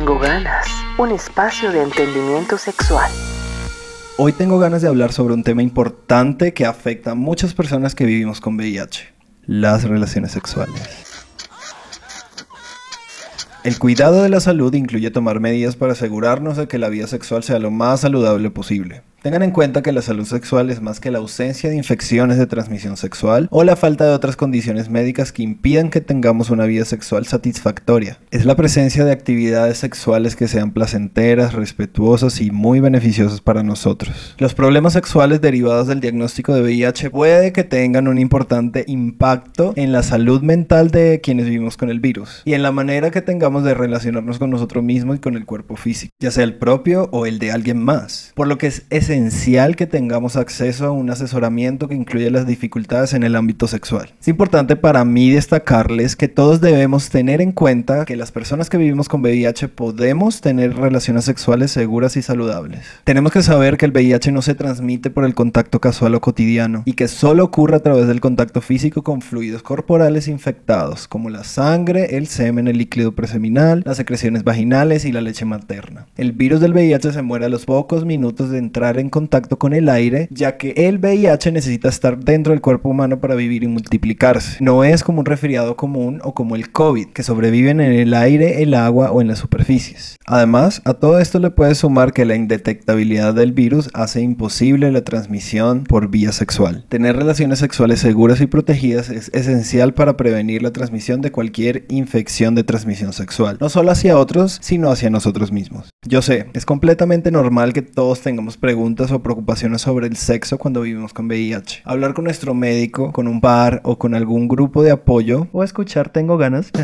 Tengo ganas, un espacio de entendimiento sexual. Hoy tengo ganas de hablar sobre un tema importante que afecta a muchas personas que vivimos con VIH, las relaciones sexuales. El cuidado de la salud incluye tomar medidas para asegurarnos de que la vida sexual sea lo más saludable posible. Tengan en cuenta que la salud sexual es más que la ausencia de infecciones de transmisión sexual o la falta de otras condiciones médicas que impidan que tengamos una vida sexual satisfactoria. Es la presencia de actividades sexuales que sean placenteras, respetuosas y muy beneficiosas para nosotros. Los problemas sexuales derivados del diagnóstico de VIH puede que tengan un importante impacto en la salud mental de quienes vivimos con el virus y en la manera que tengamos de relacionarnos con nosotros mismos y con el cuerpo físico, ya sea el propio o el de alguien más. Por lo que es esencial que tengamos acceso a un asesoramiento que incluya las dificultades en el ámbito sexual. Es importante para mí destacarles que todos debemos tener en cuenta que las personas que vivimos con VIH podemos tener relaciones sexuales seguras y saludables. Tenemos que saber que el VIH no se transmite por el contacto casual o cotidiano y que solo ocurre a través del contacto físico con fluidos corporales infectados, como la sangre, el semen, el líquido preseminal, las secreciones vaginales y la leche materna. El virus del VIH se muere a los pocos minutos de entrar en contacto con el aire, ya que el VIH necesita estar dentro del cuerpo humano para vivir y multiplicarse. No es como un resfriado común o como el COVID, que sobreviven en el aire, el agua o en las superficies. Además, a todo esto le puedes sumar que la indetectabilidad del virus hace imposible la transmisión por vía sexual. Tener relaciones sexuales seguras y protegidas es esencial para prevenir la transmisión de cualquier infección de transmisión sexual, no solo hacia otros, sino hacia nosotros mismos. Yo sé, es completamente normal que todos tengamos preguntas o preocupaciones sobre el sexo cuando vivimos con VIH. Hablar con nuestro médico, con un par o con algún grupo de apoyo o escuchar Tengo ganas.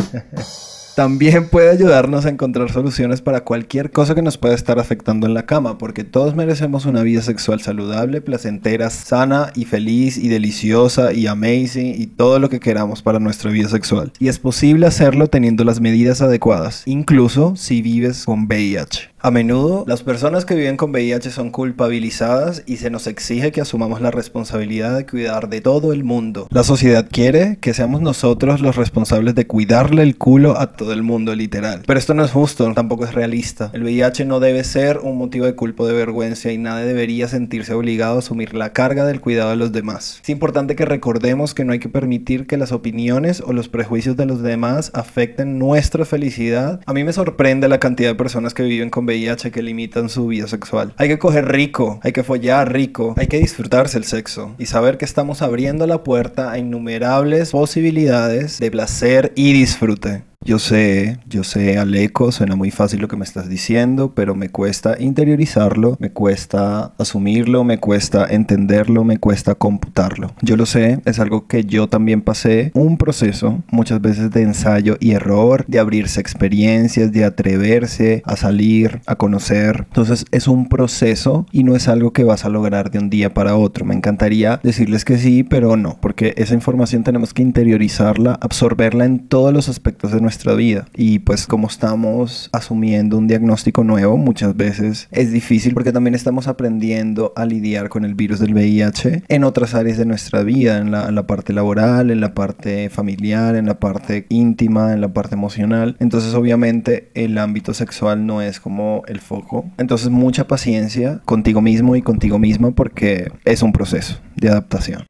También puede ayudarnos a encontrar soluciones para cualquier cosa que nos pueda estar afectando en la cama, porque todos merecemos una vida sexual saludable, placentera, sana y feliz y deliciosa y amazing y todo lo que queramos para nuestra vida sexual. Y es posible hacerlo teniendo las medidas adecuadas, incluso si vives con VIH. A menudo, las personas que viven con VIH son culpabilizadas y se nos exige que asumamos la responsabilidad de cuidar de todo el mundo. La sociedad quiere que seamos nosotros los responsables de cuidarle el culo a todo el mundo, literal. Pero esto no es justo, tampoco es realista. El VIH no debe ser un motivo de culpa de vergüenza y nadie debería sentirse obligado a asumir la carga del cuidado de los demás. Es importante que recordemos que no hay que permitir que las opiniones o los prejuicios de los demás afecten nuestra felicidad. A mí me sorprende la cantidad de personas que viven con VIH que limitan su vida sexual. Hay que coger rico, hay que follar rico, hay que disfrutarse el sexo y saber que estamos abriendo la puerta a innumerables posibilidades de placer y disfrute. Yo sé, yo sé, Aleco, suena muy fácil lo que me estás diciendo, pero me cuesta interiorizarlo, me cuesta asumirlo, me cuesta entenderlo, me cuesta computarlo. Yo lo sé, es algo que yo también pasé, un proceso muchas veces de ensayo y error, de abrirse experiencias, de atreverse a salir, a conocer. Entonces es un proceso y no es algo que vas a lograr de un día para otro. Me encantaría decirles que sí, pero no, porque esa información tenemos que interiorizarla, absorberla en todos los aspectos de nuestra vida. Y pues como estamos asumiendo un diagnóstico nuevo, muchas veces es difícil porque también estamos aprendiendo a lidiar con el virus del VIH en otras áreas de nuestra vida, en la, en la parte laboral, en la parte familiar, en la parte íntima, en la parte emocional. Entonces obviamente el ámbito sexual no es como el foco. Entonces mucha paciencia contigo mismo y contigo misma porque es un proceso de adaptación.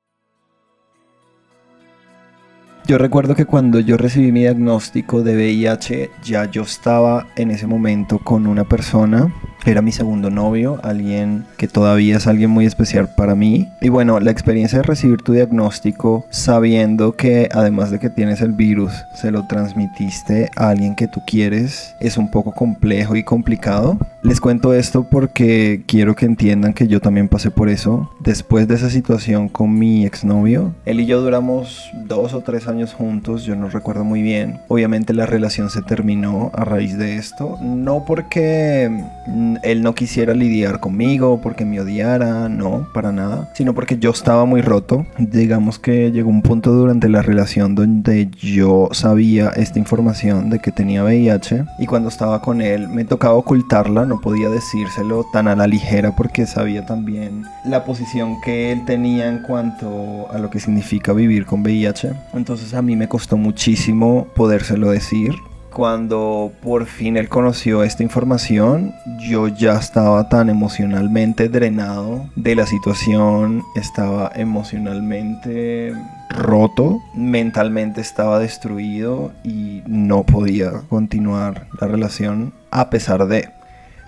Yo recuerdo que cuando yo recibí mi diagnóstico de VIH, ya yo estaba en ese momento con una persona era mi segundo novio, alguien que todavía es alguien muy especial para mí. Y bueno, la experiencia de recibir tu diagnóstico sabiendo que además de que tienes el virus, se lo transmitiste a alguien que tú quieres, es un poco complejo y complicado. Les cuento esto porque quiero que entiendan que yo también pasé por eso. Después de esa situación con mi exnovio, él y yo duramos dos o tres años juntos, yo no recuerdo muy bien. Obviamente la relación se terminó a raíz de esto, no porque él no quisiera lidiar conmigo, porque me odiara, no, para nada, sino porque yo estaba muy roto. Digamos que llegó un punto durante la relación donde yo sabía esta información de que tenía VIH y cuando estaba con él me tocaba ocultarla, no podía decírselo tan a la ligera porque sabía también la posición que él tenía en cuanto a lo que significa vivir con VIH. Entonces a mí me costó muchísimo podérselo decir cuando por fin él conoció esta información, yo ya estaba tan emocionalmente drenado de la situación, estaba emocionalmente roto, mentalmente estaba destruido y no podía continuar la relación a pesar de.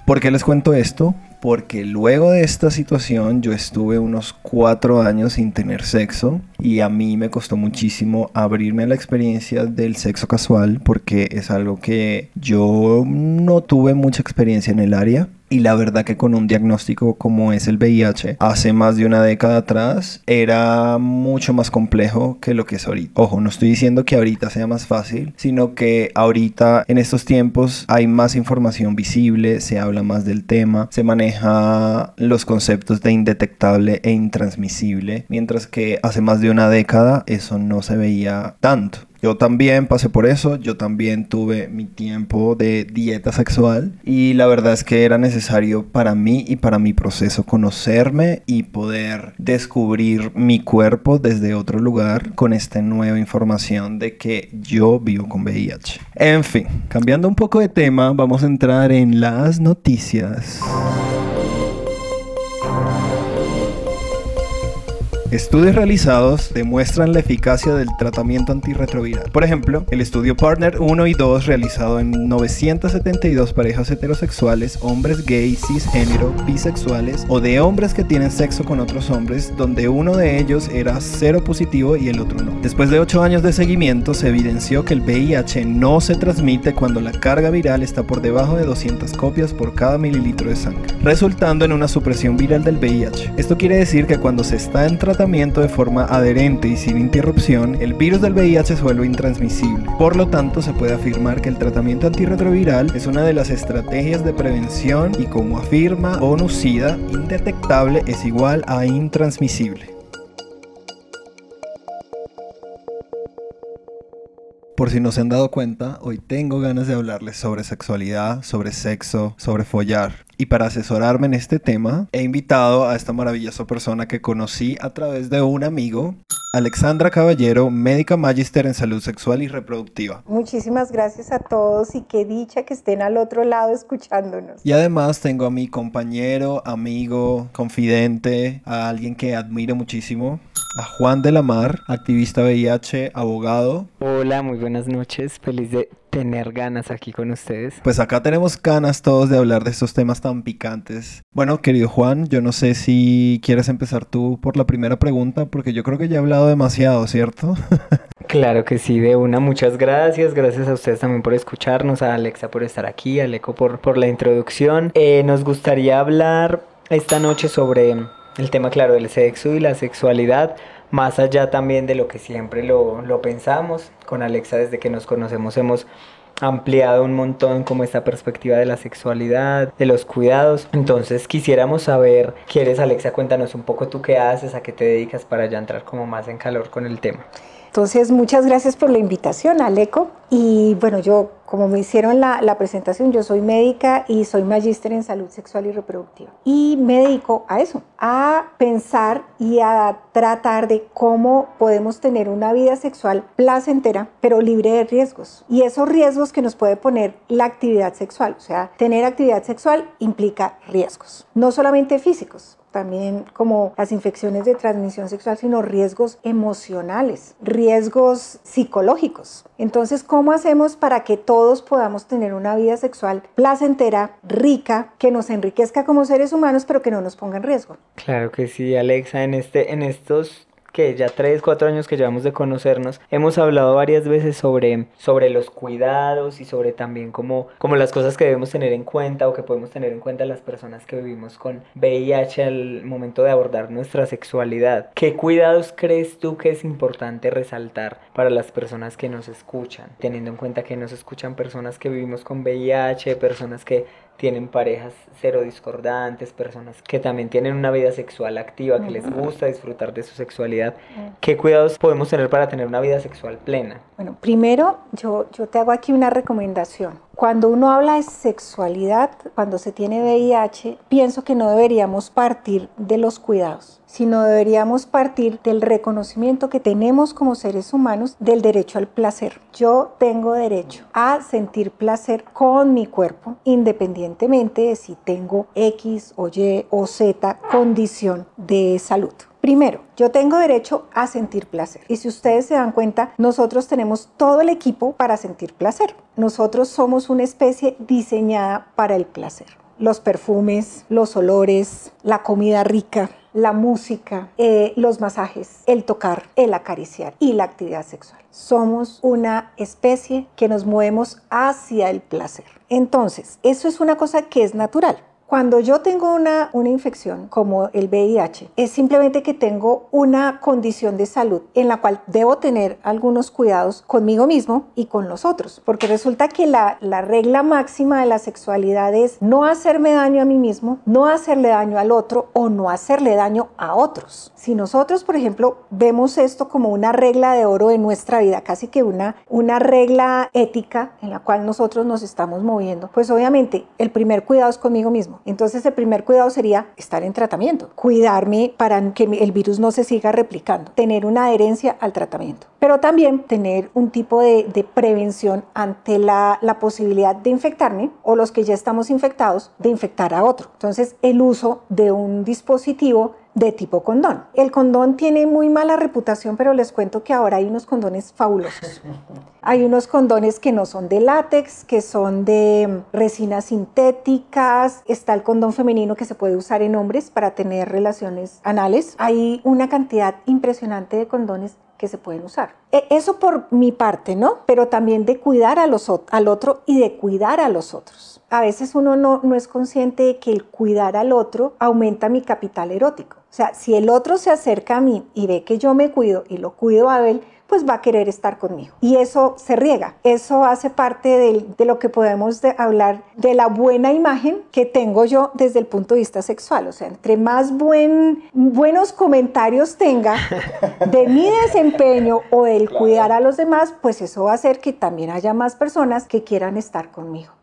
¿Por qué les cuento esto? porque luego de esta situación yo estuve unos cuatro años sin tener sexo y a mí me costó muchísimo abrirme a la experiencia del sexo casual porque es algo que yo no tuve mucha experiencia en el área y la verdad que con un diagnóstico como es el VIH, hace más de una década atrás, era mucho más complejo que lo que es ahorita. Ojo, no estoy diciendo que ahorita sea más fácil, sino que ahorita en estos tiempos hay más información visible, se habla más del tema, se maneja los conceptos de indetectable e intransmisible, mientras que hace más de una década eso no se veía tanto. Yo también pasé por eso, yo también tuve mi tiempo de dieta sexual y la verdad es que era necesario para mí y para mi proceso conocerme y poder descubrir mi cuerpo desde otro lugar con esta nueva información de que yo vivo con VIH. En fin, cambiando un poco de tema, vamos a entrar en las noticias. Estudios realizados demuestran la eficacia del tratamiento antirretroviral. Por ejemplo, el estudio Partner 1 y 2 realizado en 972 parejas heterosexuales, hombres gay, cisgénero, bisexuales o de hombres que tienen sexo con otros hombres, donde uno de ellos era cero positivo y el otro no. Después de 8 años de seguimiento, se evidenció que el VIH no se transmite cuando la carga viral está por debajo de 200 copias por cada mililitro de sangre, resultando en una supresión viral del VIH. Esto quiere decir que cuando se está en tratamiento de forma adherente y sin interrupción, el virus del VIH se vuelve intransmisible. Por lo tanto, se puede afirmar que el tratamiento antirretroviral es una de las estrategias de prevención y como afirma Onucida, indetectable es igual a intransmisible. Por si no se han dado cuenta, hoy tengo ganas de hablarles sobre sexualidad, sobre sexo, sobre follar. Y para asesorarme en este tema, he invitado a esta maravillosa persona que conocí a través de un amigo, Alexandra Caballero, médica magister en salud sexual y reproductiva. Muchísimas gracias a todos y qué dicha que estén al otro lado escuchándonos. Y además tengo a mi compañero, amigo, confidente, a alguien que admiro muchísimo, a Juan de la Mar, activista VIH, abogado. Hola, muy buenas noches. Feliz de tener ganas aquí con ustedes. Pues acá tenemos ganas todos de hablar de estos temas tan picantes. Bueno, querido Juan, yo no sé si quieres empezar tú por la primera pregunta, porque yo creo que ya he hablado demasiado, ¿cierto? claro que sí, de una, muchas gracias. Gracias a ustedes también por escucharnos, a Alexa por estar aquí, a Leco por, por la introducción. Eh, nos gustaría hablar esta noche sobre el tema, claro, del sexo y la sexualidad, más allá también de lo que siempre lo, lo pensamos. Con Alexa, desde que nos conocemos, hemos ampliado un montón como esta perspectiva de la sexualidad, de los cuidados. Entonces quisiéramos saber, ¿quieres Alexa? Cuéntanos un poco tú qué haces, a qué te dedicas para ya entrar como más en calor con el tema. Entonces, muchas gracias por la invitación, Aleco. Y bueno, yo, como me hicieron la, la, presentación, yo soy médica y soy magíster en salud sexual y reproductiva. Y me dedico a eso, a pensar y a tratar de cómo podemos tener una vida sexual placentera, pero libre de riesgos. Y esos riesgos que nos puede poner la actividad sexual. O sea, tener actividad sexual implica riesgos, no solamente físicos, también como las infecciones de transmisión sexual, sino riesgos emocionales, riesgos psicológicos. Entonces, ¿cómo hacemos para que todos podamos tener una vida sexual placentera, rica, que nos enriquezca como seres humanos, pero que no nos ponga en riesgo? Claro que sí, Alexa, en, este, en estos que ya 3, 4 años que llevamos de conocernos, hemos hablado varias veces sobre, sobre los cuidados y sobre también como, como las cosas que debemos tener en cuenta o que podemos tener en cuenta las personas que vivimos con VIH al momento de abordar nuestra sexualidad. ¿Qué cuidados crees tú que es importante resaltar para las personas que nos escuchan? Teniendo en cuenta que nos escuchan personas que vivimos con VIH, personas que tienen parejas cero discordantes, personas que también tienen una vida sexual activa, que les gusta disfrutar de su sexualidad. ¿Qué cuidados podemos tener para tener una vida sexual plena? Bueno, primero yo, yo te hago aquí una recomendación. Cuando uno habla de sexualidad, cuando se tiene VIH, pienso que no deberíamos partir de los cuidados, sino deberíamos partir del reconocimiento que tenemos como seres humanos del derecho al placer. Yo tengo derecho a sentir placer con mi cuerpo, independientemente de si tengo X o Y o Z condición de salud. Primero, yo tengo derecho a sentir placer. Y si ustedes se dan cuenta, nosotros tenemos todo el equipo para sentir placer. Nosotros somos una especie diseñada para el placer. Los perfumes, los olores, la comida rica, la música, eh, los masajes, el tocar, el acariciar y la actividad sexual. Somos una especie que nos movemos hacia el placer. Entonces, eso es una cosa que es natural. Cuando yo tengo una, una infección como el VIH, es simplemente que tengo una condición de salud en la cual debo tener algunos cuidados conmigo mismo y con los otros, porque resulta que la, la regla máxima de la sexualidad es no hacerme daño a mí mismo, no hacerle daño al otro o no hacerle daño a otros. Si nosotros, por ejemplo, vemos esto como una regla de oro de nuestra vida, casi que una, una regla ética en la cual nosotros nos estamos moviendo, pues obviamente el primer cuidado es conmigo mismo. Entonces el primer cuidado sería estar en tratamiento, cuidarme para que el virus no se siga replicando, tener una adherencia al tratamiento, pero también tener un tipo de, prevención ante la, posibilidad de infectarme o los que ya estamos infectados de infectar a otro. Entonces el uso de un dispositivo de tipo condón. El condón tiene muy mala reputación, pero les cuento que ahora hay unos condones fabulosos. Hay unos condones que no son de látex, que son de resinas sintéticas. Está el condón femenino que se puede usar en hombres para tener relaciones anales. Hay una cantidad impresionante de condones que se pueden usar. E, eso por mi parte, ¿no? Pero también de cuidar a los, al otro y de cuidar a los otros. A veces uno no, no es consciente de que el cuidar al otro aumenta mi capital erótico. O sea, si el otro se acerca a mí y ve que yo me cuido y lo cuido a él, pues va a querer estar conmigo. Y eso se riega. Eso hace parte de, lo que podemos hablar de la buena imagen que tengo yo desde el punto de vista sexual. O sea, entre más buen, buenos comentarios tenga de mi desempeño o del cuidar a los demás, pues eso va a hacer que también haya más personas que quieran estar conmigo.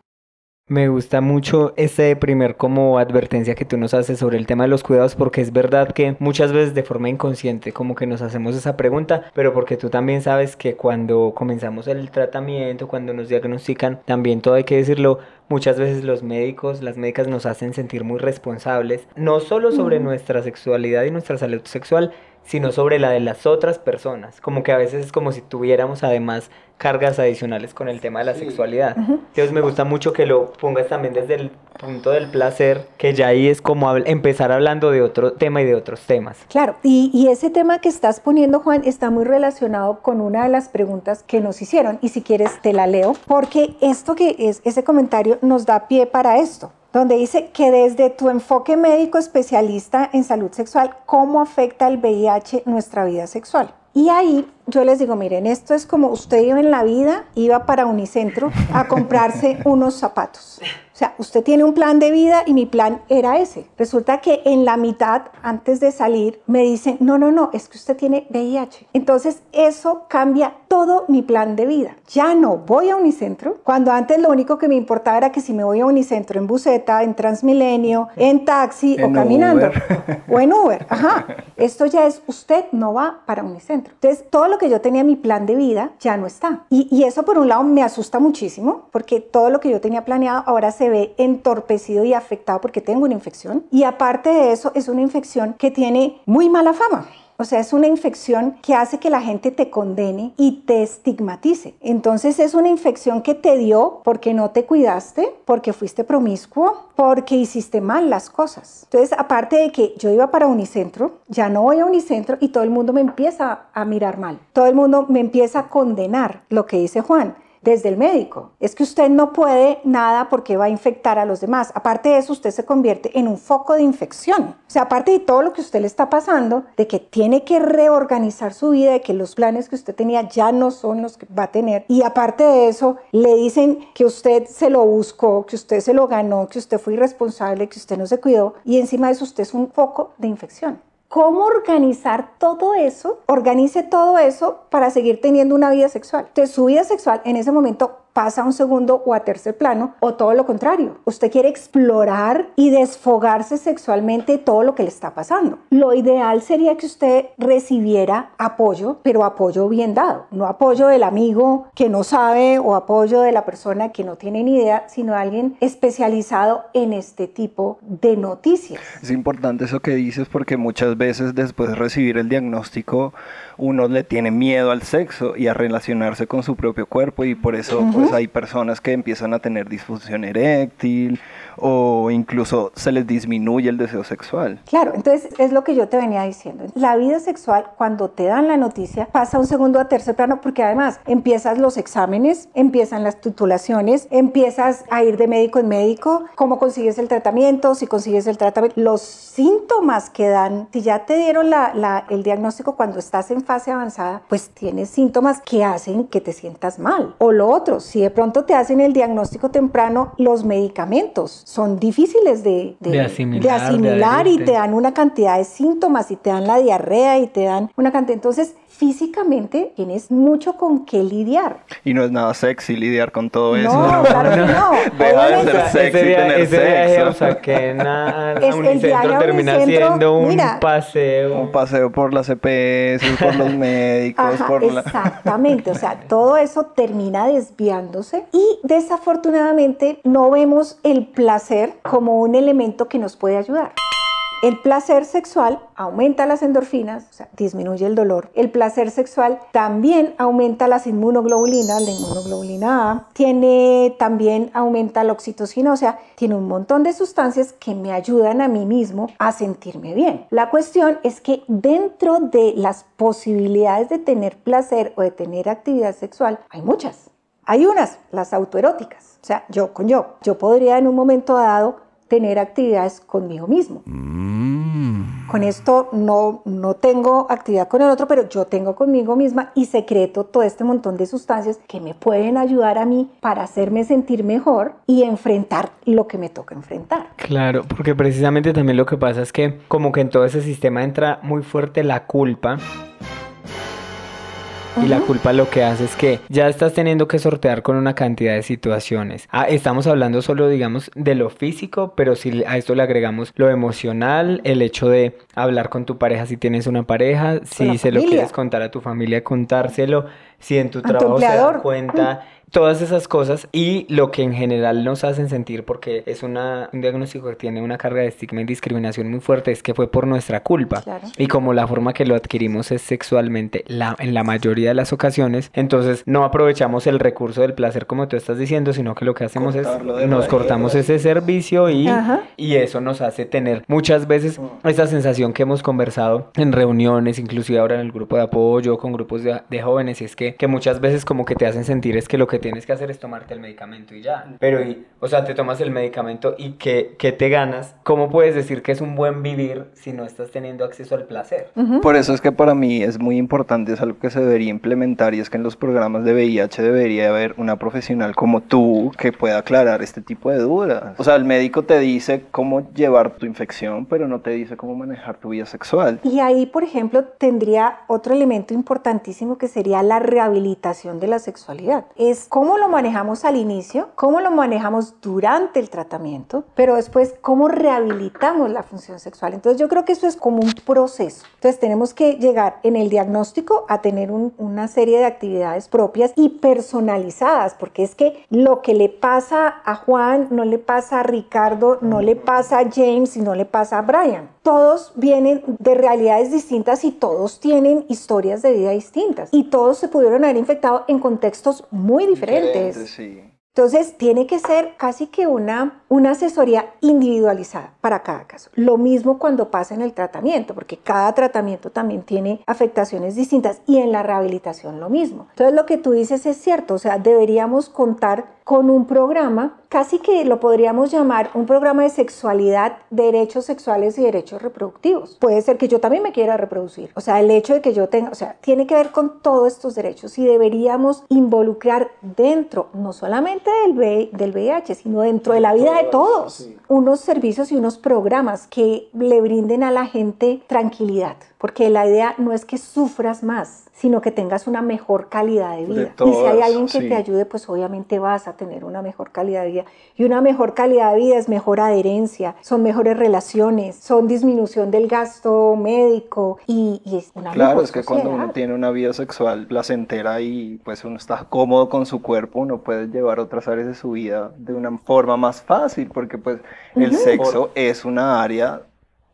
Me gusta mucho ese primer como advertencia que tú nos haces sobre el tema de los cuidados porque es verdad que muchas veces de forma inconsciente como que nos hacemos esa pregunta, pero porque tú también sabes que cuando comenzamos el tratamiento, cuando nos diagnostican, también todo hay que decirlo, muchas veces los médicos, las médicas nos hacen sentir muy responsables, no solo sobre nuestra sexualidad y nuestra salud sexual, sino sobre la de las otras personas. Como que a veces es como si tuviéramos además cargas adicionales con el tema de la sexualidad. Entonces me gusta mucho que lo pongas también desde el punto del placer, que ya ahí es como empezar hablando de otro tema y de otros temas. Claro, y, y ese tema que estás poniendo, Juan, está muy relacionado con una de las preguntas que nos hicieron, y si quieres te la leo, porque esto que es, ese comentario nos da pie para esto donde dice que desde tu enfoque médico especialista en salud sexual, ¿cómo afecta el VIH nuestra vida sexual? Y ahí yo les digo, miren, esto es como usted iba en la vida, iba para Unicentro a comprarse unos zapatos. O sea, usted tiene un plan de vida y mi plan era ese. Resulta que en la mitad, antes de salir, me dicen, no, no, no, es que usted tiene VIH. Entonces, eso cambia todo mi plan de vida. Ya no voy a Unicentro, cuando antes lo único que me importaba era que si me voy a Unicentro en buseta, en Transmilenio, en taxi o caminando o en Uber. Ajá. Esto ya es, usted no va para Unicentro. Entonces, todo lo que yo tenía mi plan de vida ya no está. Y, y eso por un lado me asusta muchísimo porque todo lo que yo tenía planeado ahora se ve entorpecido y afectado porque tengo una infección. Y aparte de eso es una infección que tiene muy mala fama. O sea, es una infección que hace que la gente te condene y te estigmatice. Entonces es una infección que te dio porque no te cuidaste, porque fuiste promiscuo, porque hiciste mal las cosas. Entonces, aparte de que yo iba para Unicentro, ya no voy a Unicentro y todo el mundo me empieza a mirar mal. Todo el mundo me empieza a condenar lo que dice Juan desde el médico. Es que usted no puede nada porque va a infectar a los demás. Aparte de eso, usted se convierte en un foco de infección. O sea, aparte de todo lo que usted le está pasando, de que tiene que reorganizar su vida, de que los planes que usted tenía ya no son los que va a tener. Y aparte de eso, le dicen que usted se lo buscó, que usted se lo ganó, que usted fue irresponsable, que usted no se cuidó. Y encima de eso, usted es un foco de infección cómo organizar todo eso, organice todo eso para seguir teniendo una vida sexual. Entonces su vida sexual en ese momento pasa a un segundo o a tercer plano, o todo lo contrario. Usted quiere explorar y desfogarse sexualmente todo lo que le está pasando. Lo ideal sería que usted recibiera apoyo, pero apoyo bien dado, no apoyo del amigo que no sabe o apoyo de la persona que no tiene ni idea, sino alguien especializado en este tipo de noticias. Es importante eso que dices porque muchas veces después de recibir el diagnóstico uno le tiene miedo al sexo y a relacionarse con su propio cuerpo y por eso pues hay personas que empiezan a tener disfunción eréctil o incluso se les disminuye el deseo sexual. Claro, entonces es lo que yo te venía diciendo. La vida sexual cuando te dan la noticia pasa un segundo a tercer plano porque además empiezas los exámenes, empiezan las titulaciones, empiezas a ir de médico en médico, cómo consigues el tratamiento, si consigues el tratamiento, los síntomas que dan, si ya te dieron la, el diagnóstico cuando estás en fase avanzada, pues tienes síntomas que hacen que te sientas mal. O lo otro, si de pronto te hacen el diagnóstico temprano, los medicamentos son difíciles de, de, asimilar, y te dan una cantidad de síntomas y te dan la diarrea y te dan una cantidad. Entonces, físicamente tienes mucho con qué lidiar. Y no es nada sexy lidiar con todo eso. No, claro que no. Deja de ser sexy ese tener ese sexo. o sea, que nada, Es el viaje a termina Unicentro, siendo un mira. paseo. Un paseo por las EPS, por los médicos, Ajá, por la... Exactamente, o sea, todo eso termina desviándose y desafortunadamente no vemos el placer como un elemento que nos puede ayudar. El placer sexual aumenta las endorfinas, o sea, disminuye el dolor. El placer sexual también aumenta las inmunoglobulinas, la inmunoglobulina A. Tiene también aumenta la oxitocina, o sea, tiene un montón de sustancias que me ayudan a mí mismo a sentirme bien. La cuestión es que dentro de las posibilidades de tener placer o de tener actividad sexual, hay muchas. Hay unas, las autoeróticas, o sea, yo con yo. Yo podría en un momento dado tener actividades conmigo mismo. Con esto no, no tengo actividad con el otro, pero yo tengo conmigo misma y secreto todo este montón de sustancias que me pueden ayudar a mí para hacerme sentir mejor y enfrentar lo que me toca enfrentar. Claro, porque precisamente también lo que pasa es que como que en todo ese sistema entra muy fuerte la culpa. Y la culpa lo que hace es que ya estás teniendo que sortear con una cantidad de situaciones. Ah, estamos hablando solo, digamos, de lo físico, pero si a esto le agregamos lo emocional, el hecho de hablar con tu pareja si tienes una pareja, si se lo quieres contar a tu familia, contárselo, si en tu A tu trabajo se dan cuenta. Todas esas cosas y lo que en general nos hacen sentir, porque es una, un diagnóstico que tiene una carga de estigma y discriminación muy fuerte, es que fue por nuestra culpa. Claro. Y como la forma que lo adquirimos es sexualmente, la, en la mayoría de las ocasiones, entonces no aprovechamos el recurso del placer como tú estás diciendo, sino que lo que hacemos Cortarlo es nos cortamos ese servicio y, Ajá. y eso nos hace tener muchas veces esta sensación que hemos conversado en reuniones, inclusive ahora en el grupo de apoyo, con grupos de, de jóvenes, y es que, que muchas veces como que te hacen sentir es que lo que tienes que hacer es tomarte el medicamento y ya. Pero, y, o sea, te tomas el medicamento y que, que te ganas. ¿Cómo puedes decir que es un buen vivir si no estás teniendo acceso al placer? Por eso es que para mí es muy importante, es algo que se debería implementar y es que en los programas de VIH debería haber una profesional como tú que pueda aclarar este tipo de dudas. O sea, el médico te dice cómo llevar tu infección, pero no te dice cómo manejar tu vida sexual. Y ahí, por ejemplo, tendría otro elemento importantísimo que sería la rehabilitación de la sexualidad. Es cómo lo manejamos al inicio, cómo lo manejamos durante el tratamiento, pero después cómo rehabilitamos la función sexual. Entonces yo creo que eso es como un proceso. Entonces tenemos que llegar en el diagnóstico a tener un- una serie de actividades propias y personalizadas, porque es que lo que le pasa a Juan no le pasa a Ricardo, no le pasa a James y no le pasa a Brian. Todos vienen de realidades distintas y todos tienen historias de vida distintas. Y todos se pudieron haber infectado en contextos muy diferentes. sí. Entonces, tiene que ser casi que una, una asesoría individualizada para cada caso. Lo mismo cuando pasa en el tratamiento, porque cada tratamiento también tiene afectaciones distintas y en la rehabilitación lo mismo. Entonces, lo que tú dices es cierto, o sea, deberíamos contar con un programa, casi que lo podríamos llamar un programa de sexualidad, derechos sexuales y derechos reproductivos. Puede ser que yo también me quiera reproducir. O sea, el hecho de que yo tenga, o sea, tiene que ver con todos estos derechos y deberíamos involucrar dentro, no solamente del, del VIH, sino dentro de la vida de todos, unos servicios y unos programas que le brinden a la gente tranquilidad. Porque la idea no es que sufras más, sino que tengas una mejor calidad de vida. y si hay alguien que te ayude, pues obviamente vas a tener una mejor calidad de vida. Y una mejor calidad de vida es mejor adherencia, son mejores relaciones, son disminución del gasto médico y, es una Claro, es que cuando uno tiene una vida sexual placentera y pues uno está cómodo con su cuerpo, uno puede llevar otras áreas de su vida de una forma más fácil, porque pues el sexo es una área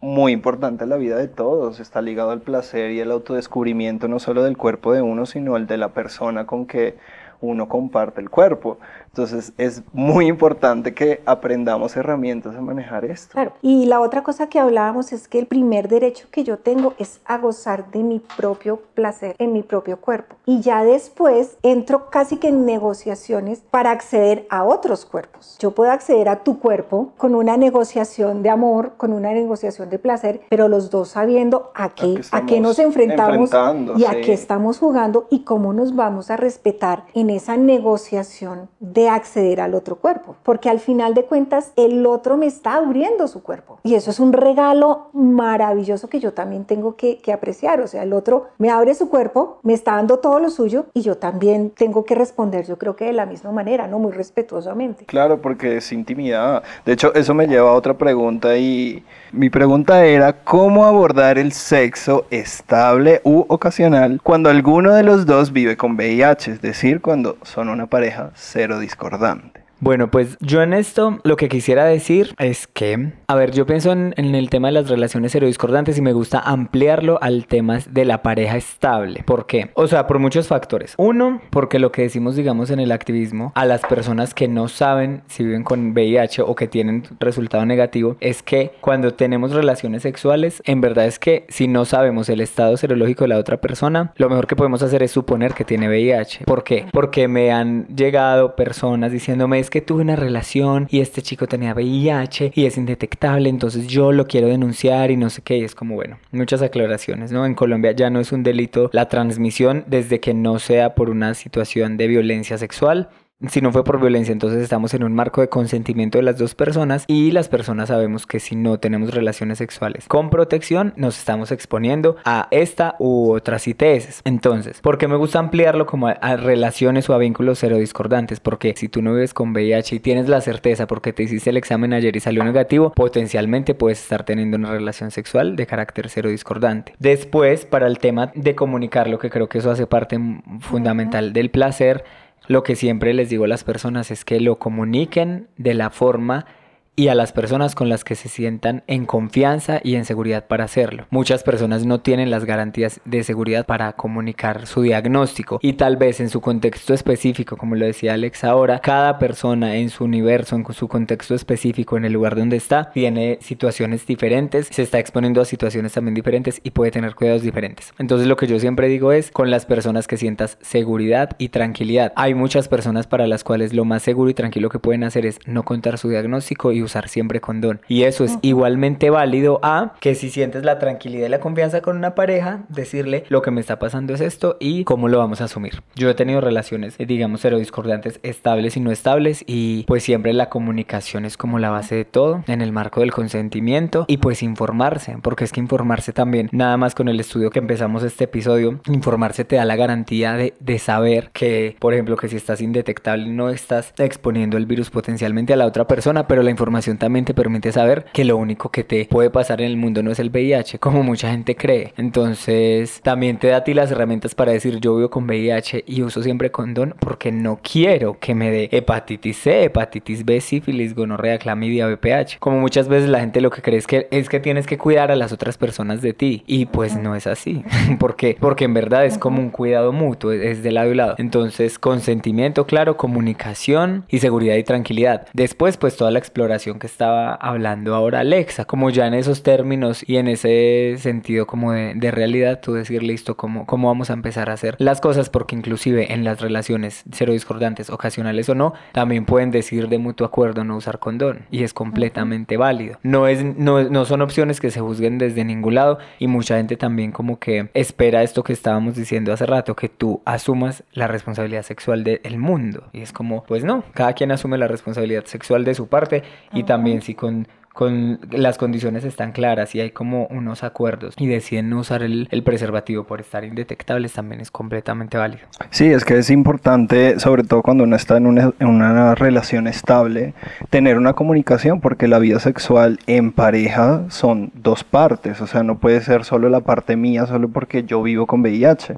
muy importante en la vida de todos. Está ligado al placer y el autodescubrimiento no solo del cuerpo de uno, sino el de la persona con que uno comparte el cuerpo. Entonces es muy importante que aprendamos herramientas a manejar esto. Claro. Y la otra cosa que hablábamos es que el primer derecho que yo tengo es a gozar de mi propio placer en mi propio cuerpo. Y ya después entro casi que en negociaciones para acceder a otros cuerpos. Yo puedo acceder a tu cuerpo con una negociación de amor, con una negociación de placer, pero los dos sabiendo a qué, a qué nos enfrentamos y a qué estamos jugando y cómo nos vamos a respetar en esa negociación de acceder al otro cuerpo, porque al final de cuentas el otro me está abriendo su cuerpo y eso es un regalo maravilloso que yo también tengo que, que apreciar, o sea, el otro me abre su cuerpo, me está dando todo lo suyo y yo también tengo que responder, yo creo que de la misma manera, no muy respetuosamente. Claro, porque es intimidad. De hecho, eso me lleva a otra pregunta y mi pregunta era cómo abordar el sexo estable u ocasional cuando alguno de los dos vive con VIH, es decir, cuando son una pareja cero discordante. Bueno, pues yo en esto lo que quisiera decir es que, a ver, yo pienso en, el tema de las relaciones discordantes y me gusta ampliarlo al tema de la pareja estable. ¿Por qué? O sea, por muchos factores. Uno, porque lo que decimos, digamos, en el activismo, a las personas que no saben si viven con VIH o que tienen resultado negativo, es que cuando tenemos relaciones sexuales, en verdad es que si no sabemos el estado serológico de la otra persona, lo mejor que podemos hacer es suponer que tiene VIH. ¿Por qué? Porque me han llegado personas diciéndome es que tuve una relación y este chico tenía VIH y es indetectable, entonces yo lo quiero denunciar y no sé qué. Y es como, bueno, muchas aclaraciones, ¿no? En Colombia ya no es un delito la transmisión desde que no sea por una situación de violencia sexual si no fue por violencia, entonces estamos en un marco de consentimiento de las dos personas y las personas sabemos que si no tenemos relaciones sexuales con protección, nos estamos exponiendo a esta u otras ITS. Entonces, ¿por qué me gusta ampliarlo como a, relaciones o a vínculos cero discordantes? Porque si tú no vives con VIH y tienes la certeza porque te hiciste el examen ayer y salió negativo, potencialmente puedes estar teniendo una relación sexual de carácter cero discordante. Después, para el tema de comunicarlo, que creo que eso hace parte fundamental del placer, lo que siempre les digo a las personas es que lo comuniquen de la forma y a las personas con las que se sientan en confianza y en seguridad para hacerlo. Muchas personas no tienen las garantías de seguridad para comunicar su diagnóstico y tal vez en su contexto específico, como lo decía Alex ahora, cada persona en su universo, en su contexto específico, en el lugar donde está, tiene situaciones diferentes, se está exponiendo a situaciones también diferentes y puede tener cuidados diferentes. Entonces lo que yo siempre digo es con las personas que sientas seguridad y tranquilidad. Hay muchas personas para las cuales lo más seguro y tranquilo que pueden hacer es no contar su diagnóstico y usar siempre condón. Y eso es igualmente válido a que si sientes la tranquilidad y la confianza con una pareja, decirle lo que me está pasando es esto y cómo lo vamos a asumir. Yo he tenido relaciones, eh, digamos, cero discordantes, estables y no estables y pues siempre la comunicación es como la base de todo en el marco del consentimiento y pues informarse, porque es que informarse también, nada más con el estudio que empezamos este episodio, informarse te da la garantía de, de saber que, por ejemplo, que si estás indetectable no estás exponiendo el virus potencialmente a la otra persona, pero la información también te permite saber que lo único que te puede pasar en el mundo no es el VIH, como mucha gente cree. Entonces, también te da a ti las herramientas para decir yo vivo con VIH y uso siempre condón porque no quiero que me dé hepatitis C, hepatitis B, sífilis, gonorrea, clamidia, VPH. Como muchas veces la gente lo que cree es que es que tienes que cuidar a las otras personas de ti y pues no es así. porque Porque en verdad es como un cuidado mutuo, es de lado y lado. Entonces, consentimiento, claro, comunicación y seguridad y tranquilidad. Después, pues toda la exploración que estaba hablando ahora Alexa, como ya en esos términos y en ese sentido como de, realidad, tú decir, listo, ¿cómo, ¿cómo vamos a empezar a hacer las cosas? Porque inclusive en las relaciones cero discordantes, ocasionales o no, también pueden decir de mutuo acuerdo no usar condón y es completamente válido. No, es, no, no son opciones que se juzguen desde ningún lado y mucha gente también como que espera esto que estábamos diciendo hace rato, que tú asumas la responsabilidad sexual del mundo. Y es como, pues no, cada quien asume la responsabilidad sexual de su parte y también si con con las condiciones están claras y hay como unos acuerdos y deciden no usar el, el preservativo por estar indetectables, también es completamente válido. Sí, es que es importante, sobre todo cuando uno está en una, en una relación estable, tener una comunicación, porque la vida sexual en pareja son dos partes, o sea, no puede ser solo la parte mía, solo porque yo vivo con VIH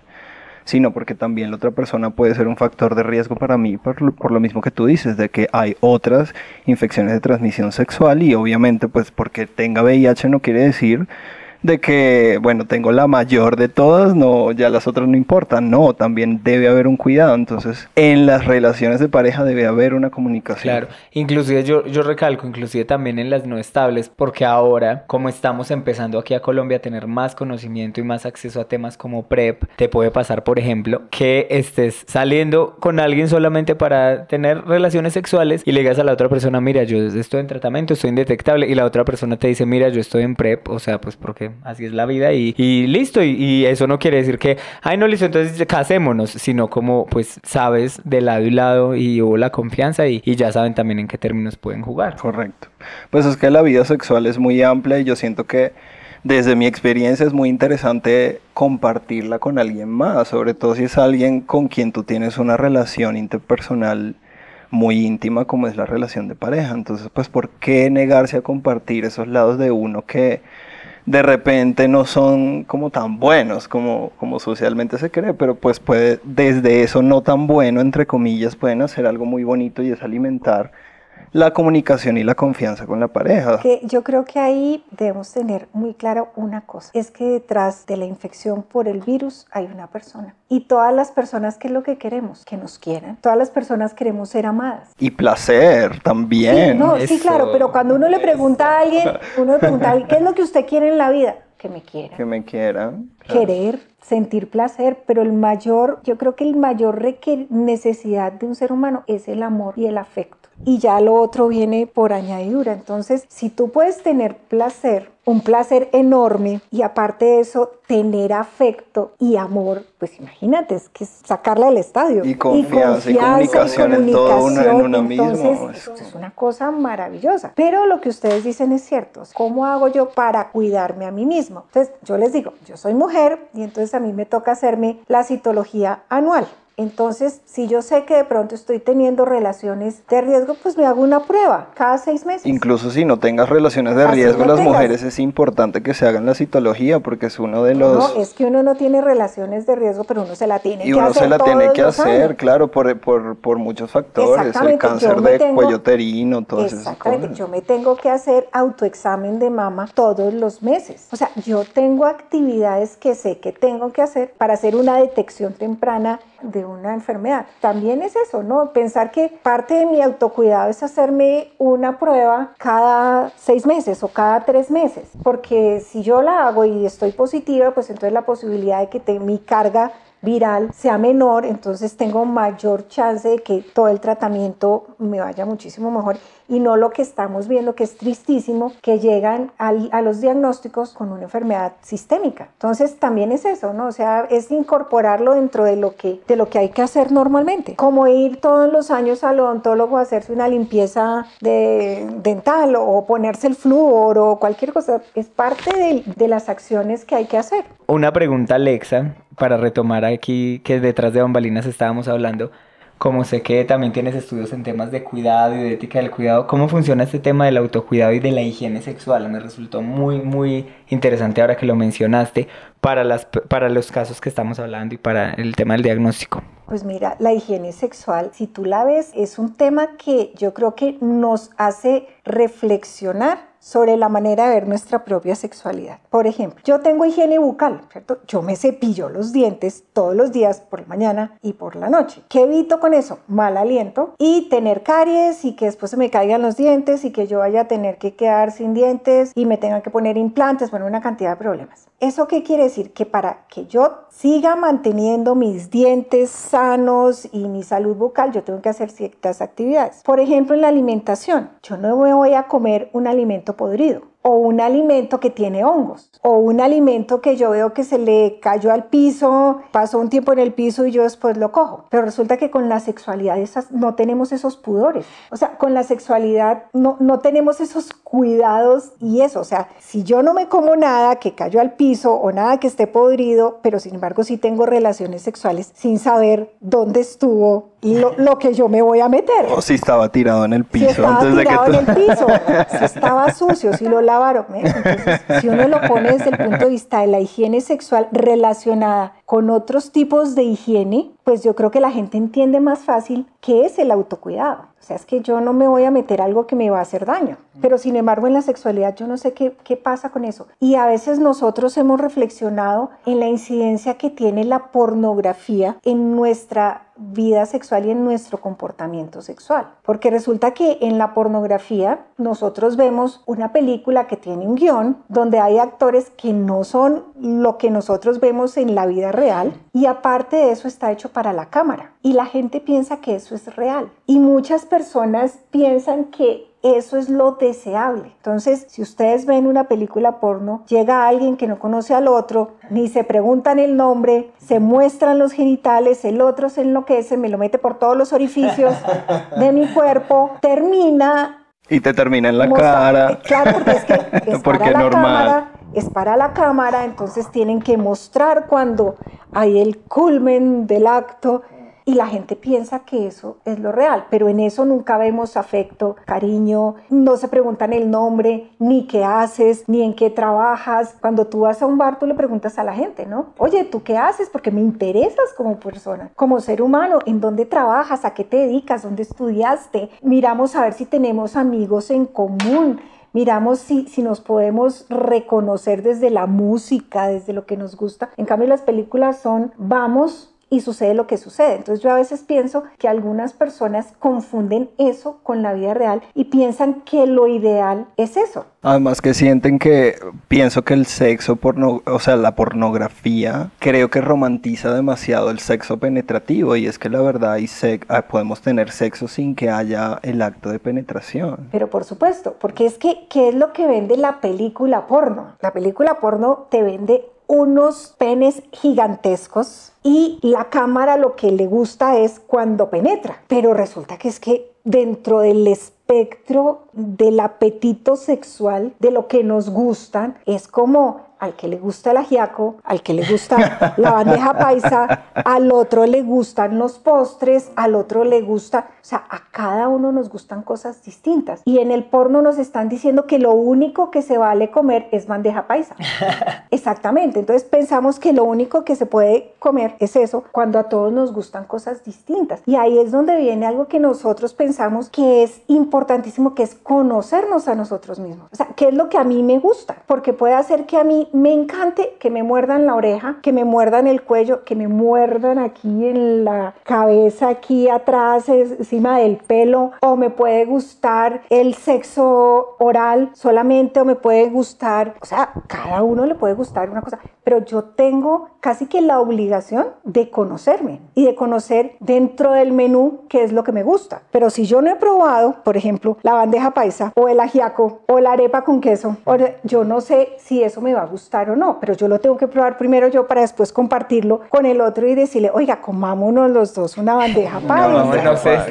sino porque también la otra persona puede ser un factor de riesgo para mí, por lo, por lo, mismo que tú dices, de que hay otras infecciones de transmisión sexual y obviamente pues porque tenga VIH no quiere decir de que, bueno, tengo la mayor de todas, no, ya las otras no importan, no, también debe haber un cuidado, entonces en las relaciones de pareja debe haber una comunicación. Claro, inclusive yo, yo recalco, inclusive también en las no estables, porque ahora, como estamos empezando aquí a Colombia a tener más conocimiento y más acceso a temas como PrEP, te puede pasar, por ejemplo, que estés saliendo con alguien solamente para tener relaciones sexuales y le digas a la otra persona, mira, yo estoy en tratamiento, estoy indetectable, y la otra persona te dice, mira, yo estoy en PrEP, o sea, pues porque así es la vida y, listo. Y, y, eso no quiere decir que, ay, no, listo, entonces casémonos, sino como pues sabes de lado y lado y hubo la confianza y, y ya saben también en qué términos pueden jugar. Correcto. Pues es que la vida sexual es muy amplia y yo siento que desde mi experiencia es muy interesante compartirla con alguien más, sobre todo si es alguien con quien tú tienes una relación interpersonal muy íntima como es la relación de pareja. Entonces, pues, ¿por qué negarse a compartir esos lados de uno que de repente no son como tan buenos como, como socialmente se cree, pero pues puede, desde eso no tan bueno, entre comillas, pueden hacer algo muy bonito y es alimentar la comunicación y la confianza con la pareja. Que yo creo que ahí debemos tener muy claro una cosa, es que detrás de la infección por el virus hay una persona. Y todas las personas, ¿qué es lo que queremos? Que nos quieran. Todas las personas queremos ser amadas. Y placer también. Sí, no, sí, claro, pero cuando uno le pregunta a alguien, uno le pregunta, a alguien, ¿qué es lo que usted quiere en la vida? Que me quieran. Que me quieran. Claro. Querer, sentir placer, pero el mayor, yo creo que el mayor necesidad de un ser humano es el amor y el afecto y ya lo otro viene por añadidura. Entonces, si tú puedes tener placer, un placer enorme y aparte de eso tener afecto y amor, pues imagínate, es que es sacarla del estadio. Y confianza y, confianza, y comunicación, y comunicación en todo una, en uno mismo. Eso es una cosa maravillosa. Pero lo que ustedes dicen es cierto. ¿Cómo hago yo para cuidarme a mí mismo? Entonces, yo les digo, yo soy mujer y entonces a mí me toca hacerme la citología anual. Entonces, si yo sé que de pronto estoy teniendo relaciones de riesgo, pues me hago una prueba cada seis meses. Incluso si no tengas relaciones de Así riesgo, no las tengas. mujeres es importante que se hagan la citología porque es uno de los... No, es que uno no tiene relaciones de riesgo, pero uno se la tiene y que uno hacer se la tiene que hacer, años. claro, por, por, por muchos factores, el cáncer de tengo- cuello uterino, todas esas Exactamente, cosas. yo me tengo que hacer autoexamen de mama todos los meses. O sea, yo tengo actividades que sé que tengo que hacer para hacer una detección temprana de una enfermedad. También es eso, ¿no? Pensar que parte de mi autocuidado es hacerme una prueba cada seis meses o cada tres meses, porque si yo la hago y estoy positiva, pues entonces la posibilidad de que mi carga viral sea menor, entonces tengo mayor chance de que todo el tratamiento me vaya muchísimo mejor y no lo que estamos viendo que es tristísimo, que llegan a los diagnósticos con una enfermedad sistémica. Entonces también es eso, ¿no? O sea, es incorporarlo dentro de lo que, de lo que hay que hacer normalmente, como ir todos los años al odontólogo a hacerse una limpieza de, dental o ponerse el flúor o cualquier cosa, es parte de, de las acciones que hay que hacer. Una pregunta, Alexa, para retomar aquí que detrás de bambalinas estábamos hablando. Como sé que también tienes estudios en temas de cuidado y de ética del cuidado, ¿cómo funciona este tema del autocuidado y de la higiene sexual? Me resultó muy, muy interesante ahora que lo mencionaste para, las, para los casos que estamos hablando y para el tema del diagnóstico. Pues mira, la higiene sexual, si tú la ves, es un tema que yo creo que nos hace reflexionar sobre la manera de ver nuestra propia sexualidad. Por ejemplo, yo tengo higiene bucal, ¿cierto? Yo me cepillo los dientes todos los días por la mañana y por la noche. ¿Qué evito con eso? Mal aliento y tener caries y que después se me caigan los dientes y que yo vaya a tener que quedar sin dientes y me tengan que poner implantes, bueno, una cantidad de problemas. ¿Eso qué quiere decir? Que para que yo siga manteniendo mis dientes sanos y mi salud bucal, yo tengo que hacer ciertas actividades. Por ejemplo, en la alimentación, yo no me voy a comer un alimento podrido. o un alimento que tiene hongos o un alimento que yo veo que se le cayó al piso, pasó un tiempo en el piso y yo después lo cojo. Pero resulta que con la sexualidad esas, no tenemos esos pudores. O sea, con la sexualidad no, no tenemos esos cuidados y eso. O sea, si yo no me como nada que cayó al piso o nada que esté podrido, pero sin embargo sí tengo relaciones sexuales sin saber dónde estuvo lo, que yo me voy a meter. O si estaba tirado en el piso. Si estaba tirado en el piso, si estaba sucio, si lo lavaron. ¿eh? Entonces, si uno lo pone desde el punto de vista de la higiene sexual relacionada con otros tipos de higiene, pues yo creo que la gente entiende más fácil qué es el autocuidado. O sea, es que yo no me voy a meter algo que me va a hacer daño. Pero sin embargo, en la sexualidad yo no sé qué, qué pasa con eso. Y a veces nosotros hemos reflexionado en la incidencia que tiene la pornografía en nuestra vida sexual y en nuestro comportamiento sexual. Porque resulta que en la pornografía nosotros vemos una película que tiene un guion donde hay actores que no son lo que nosotros vemos en la vida real y aparte de eso está hecho para la cámara y la gente piensa que eso es real y muchas personas piensan que eso es lo deseable. Entonces, si ustedes ven una película porno, llega alguien que no conoce al otro, ni se preguntan el nombre, se muestran los genitales, el otro se enloquece, me lo mete por todos los orificios de mi cuerpo, termina... Y te termina en la cara. Claro, porque es que es para la cámara, es para la cámara, entonces tienen que mostrar cuando hay el culmen del acto y la gente piensa que eso es lo real, pero en eso nunca vemos afecto, cariño, no se preguntan el nombre, ni qué haces, ni en qué trabajas. Cuando tú vas a un bar, tú le preguntas a la gente, ¿no? Oye, ¿tú qué haces? Porque me interesas como persona, como ser humano, ¿en dónde trabajas? ¿A qué te dedicas? ¿Dónde estudiaste? Miramos a ver si tenemos amigos en común miramos si, si, nos podemos reconocer desde la música, desde lo que nos gusta. En cambio, las películas son, vamos, y sucede lo que sucede. Entonces yo a veces pienso que algunas personas confunden eso con la vida real y piensan que lo ideal es eso. Además que sienten que pienso que el sexo porno, o sea, la pornografía, creo que romantiza demasiado el sexo penetrativo y es que la verdad y ah, podemos tener sexo sin que haya el acto de penetración. Pero por supuesto, porque es que ¿qué es lo que vende la película porno? La película porno te vende unos penes gigantescos y la cámara lo que le gusta es cuando penetra. Pero resulta que es que dentro del espectro del apetito sexual, de lo que nos gustan, es como al que le gusta el ajiaco, al que le gusta la bandeja paisa, al otro le gustan los postres, al otro le gusta, o sea, a cada uno nos gustan cosas distintas. Y en el porno nos están diciendo que lo único que se vale comer es bandeja paisa. Exactamente, entonces pensamos que lo único que se puede comer es eso, cuando a todos nos gustan cosas distintas. Y ahí es donde viene algo que nosotros pensamos que es importantísimo, que es conocernos a nosotros mismos. O sea, ¿qué es lo que a mí me gusta? Porque puede hacer que a mí me encante que me muerdan la oreja, que me muerdan el cuello, que me muerdan aquí en la cabeza, aquí atrás, encima del pelo, o me puede gustar el sexo oral solamente, o me puede gustar, o sea, cada uno le puede gustar una cosa, pero yo tengo casi que la obligación de conocerme y de conocer dentro del menú qué es lo que me gusta. Pero si yo no he probado, por ejemplo, la bandeja paisa o el ajiaco o la arepa con queso, yo no sé si eso me va a gustar o no, pero yo lo tengo que probar primero yo para después compartirlo con el otro y decirle, oiga, comámonos los dos una bandeja paisa. No, no,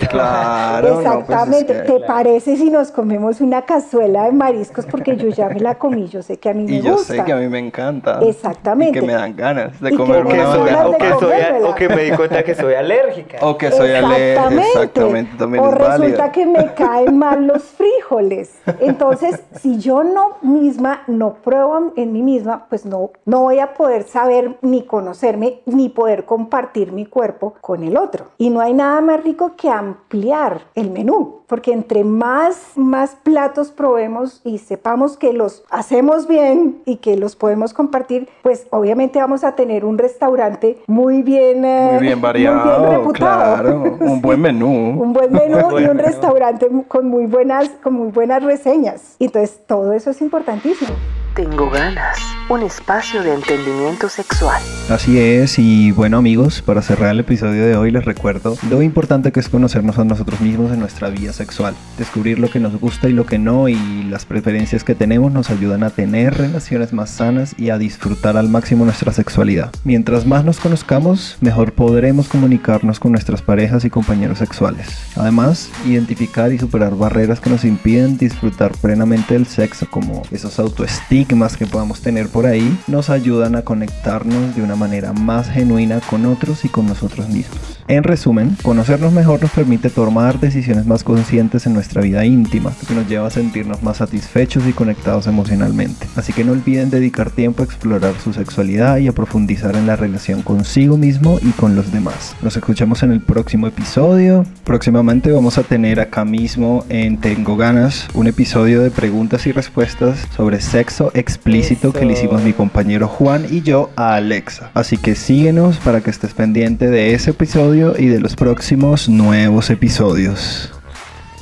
claro, pues Exactamente. ¿Te parece si nos comemos una cazuela de mariscos? Porque yo ya me la comí, yo sé que a mí me y gusta. Y yo sé que a mí me encanta. Exacto. Y que me dan ganas de comer una bandeja. O que, soy, o que me di cuenta que soy alérgica. O que soy alérgica. Exactamente. También o resulta que me caen mal los frijoles. Entonces, si yo no misma no pruebo en mí misma, pues no, no voy a poder saber ni conocerme ni poder compartir mi cuerpo con el otro. Y no hay nada más rico que ampliar el menú porque entre más, más platos probemos y sepamos que los hacemos bien y que los podemos compartir, pues obviamente vamos a tener un restaurante muy bien, eh, muy bien variado, claro, un buen menú. un buen menú y un restaurante con muy buenas, con muy buenas reseñas. Entonces todo eso es importantísimo. Tengo ganas un espacio de entendimiento sexual. Así es, y bueno amigos, para cerrar el episodio de hoy les recuerdo lo importante que es conocernos a nosotros mismos en nuestra vida sexual. Descubrir lo que nos gusta y lo que no y las preferencias que tenemos nos ayudan a tener relaciones más sanas y a disfrutar al máximo nuestra sexualidad. Mientras más nos conozcamos, mejor podremos comunicarnos con nuestras parejas y compañeros sexuales. Además, identificar y superar barreras que nos impiden disfrutar plenamente del sexo, como esos autoestigmas que podamos tener por ahí nos ayudan a conectarnos de una manera más genuina con otros y con nosotros mismos. En resumen, conocernos mejor nos permite tomar decisiones más conscientes en nuestra vida íntima, lo que nos lleva a sentirnos más satisfechos y conectados emocionalmente. Así que no olviden dedicar tiempo a explorar su sexualidad y a profundizar en la relación consigo mismo y con los demás. Nos escuchamos en el próximo episodio. Próximamente vamos a tener acá mismo en Tengo Ganas un episodio de preguntas y respuestas sobre sexo explícito que le mi compañero Juan y yo a Alexa. Así que síguenos para que estés pendiente de ese episodio y de los próximos nuevos episodios.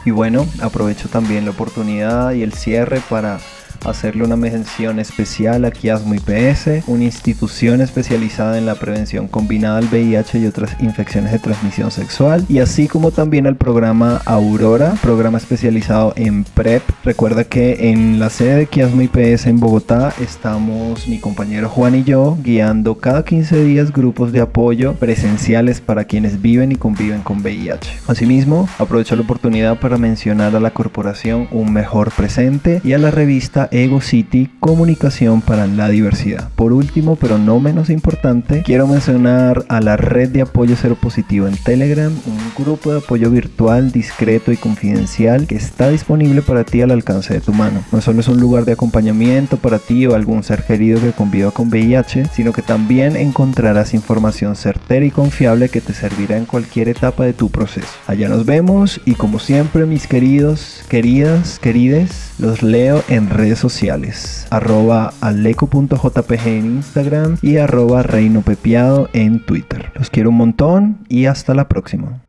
Y bueno, aprovecho también la oportunidad y el cierre para hacerle una mención especial a Kiasmo IPS, una institución especializada en la prevención combinada al VIH y otras infecciones de transmisión sexual, y así como también al programa Aurora, programa especializado en PrEP. Recuerda que en la sede de Kiasmo IPS en Bogotá estamos mi compañero Juan y yo guiando cada 15 días grupos de apoyo presenciales para quienes viven y conviven con VIH. Asimismo, aprovecho la oportunidad para mencionar a la corporación Un Mejor Presente y a la revista Ego City, comunicación para la diversidad. Por último, pero no menos importante, quiero mencionar a la red de apoyo cero positivo en Telegram, un grupo de apoyo virtual, discreto y confidencial que está disponible para ti al alcance de tu mano. No solo es un lugar de acompañamiento para ti o algún ser querido que conviva con VIH, sino que también encontrarás información certera y confiable que te servirá en cualquier etapa de tu proceso. Allá nos vemos y como siempre mis queridos, queridas, querides, los leo en redes sociales, arroba aleco.jpg en Instagram y arroba reinopepiado en Twitter. Los quiero un montón y hasta la próxima.